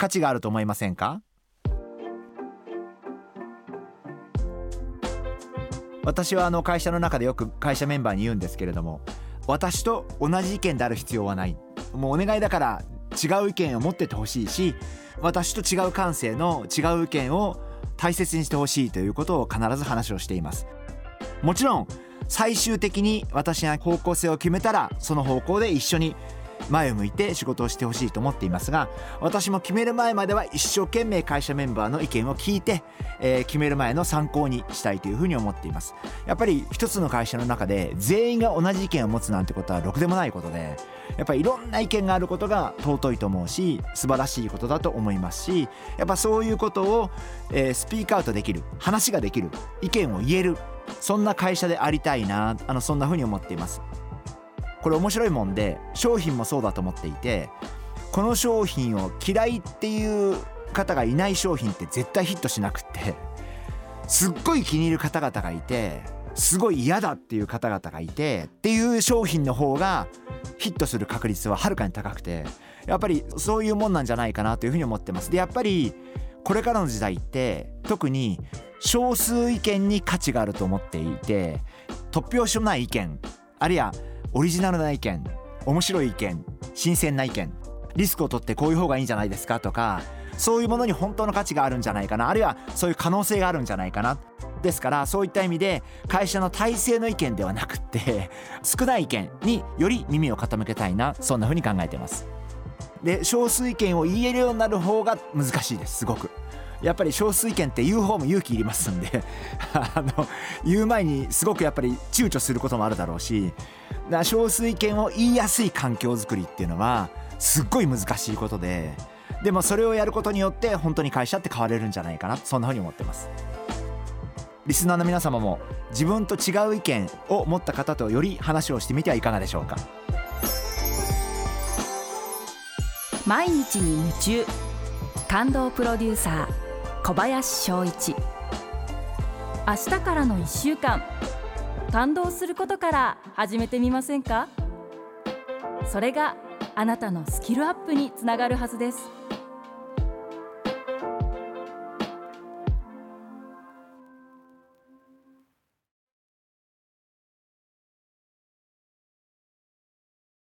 価値があると思いませんか？私はあの会社の中でよく会社メンバーに言うんですけれども私と同じ意見である必要はない。もうお願いだから違う意見を持っててほしいし私と違う感性の違う意見を大切にしてほしいということを必ず話をしています。もちろん最終的に私が方向性を決めたらその方向で一緒に前を向いて仕事をしてほしいと思っていますが私も決める前までは一生懸命会社メンバーの意見を聞いて、えー、決める前の参考にしたいというふうに思っています。やっぱり一つの会社の中で全員が同じ意見を持つなんてことはろくでもないことでやっぱりいろんな意見があることが尊いと思うし素晴らしいことだと思いますしやっぱそういうことを、えー、スピークアウトできる話ができる意見を言えるそんな会社でありたいなあのそんなふうに思っています。これ面白いもんで商品もそうだと思っていてこの商品を嫌いっていう方がいない商品って絶対ヒットしなくってすっごい気に入る方々がいてすごい嫌だっていう方々がいてっていう商品の方がヒットする確率ははるかに高くてやっぱりそういうもんなんじゃないかなというふうに思ってます。でやっぱりこれからの時代って特に少数意見に価値があると思っていて突拍子もない意見あるいはオリジナルな意見面白い意見新鮮な意見リスクを取ってこういう方がいいんじゃないですかとかそういうものに本当の価値があるんじゃないかなあるいはそういう可能性があるんじゃないかな。ですからそういった意味で会社の体制の意見ではなくって 少ない意見により耳を傾けたいなそんな風に考えてます。で少数意見を言えるようになる方が難しいですすごく。やっぱり少数意見って言う方も勇気いりますんで あの言う前にすごくやっぱり躊躇することもあるだろうしだ少数意見を言いやすい環境づくりっていうのはすっごい難しいことででもそれをやることによって本当に会社って変われるんじゃないかなそんなふうに思ってます。リスナーの皆様も自分と違う意見を持った方とより話をしてみてはいかがでしょうか。毎日に夢中。感動プロデューサー小林翔一。明日からの1週間。感動することから始めてみませんか？それがあなたのスキルアップにつながるはずです。